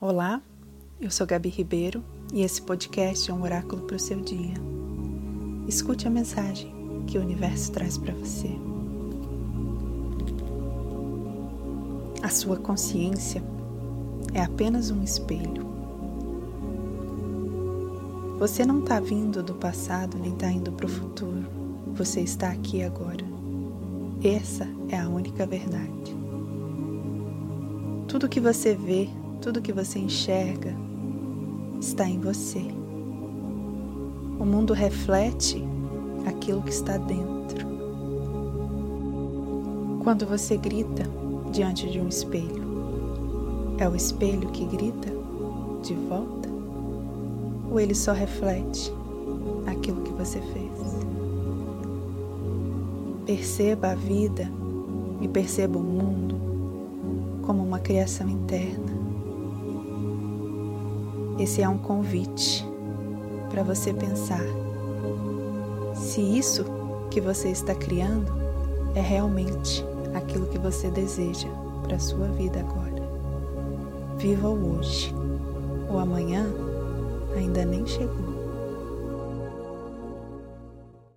Olá, eu sou Gabi Ribeiro e esse podcast é um oráculo para o seu dia. Escute a mensagem que o universo traz para você. A sua consciência é apenas um espelho. Você não está vindo do passado nem está indo para o futuro. Você está aqui agora. Essa é a única verdade. Tudo que você vê tudo que você enxerga está em você. O mundo reflete aquilo que está dentro. Quando você grita diante de um espelho, é o espelho que grita de volta? Ou ele só reflete aquilo que você fez? Perceba a vida e perceba o mundo como uma criação interna esse é um convite para você pensar se isso que você está criando é realmente aquilo que você deseja para a sua vida agora. Viva o hoje. O amanhã ainda nem chegou.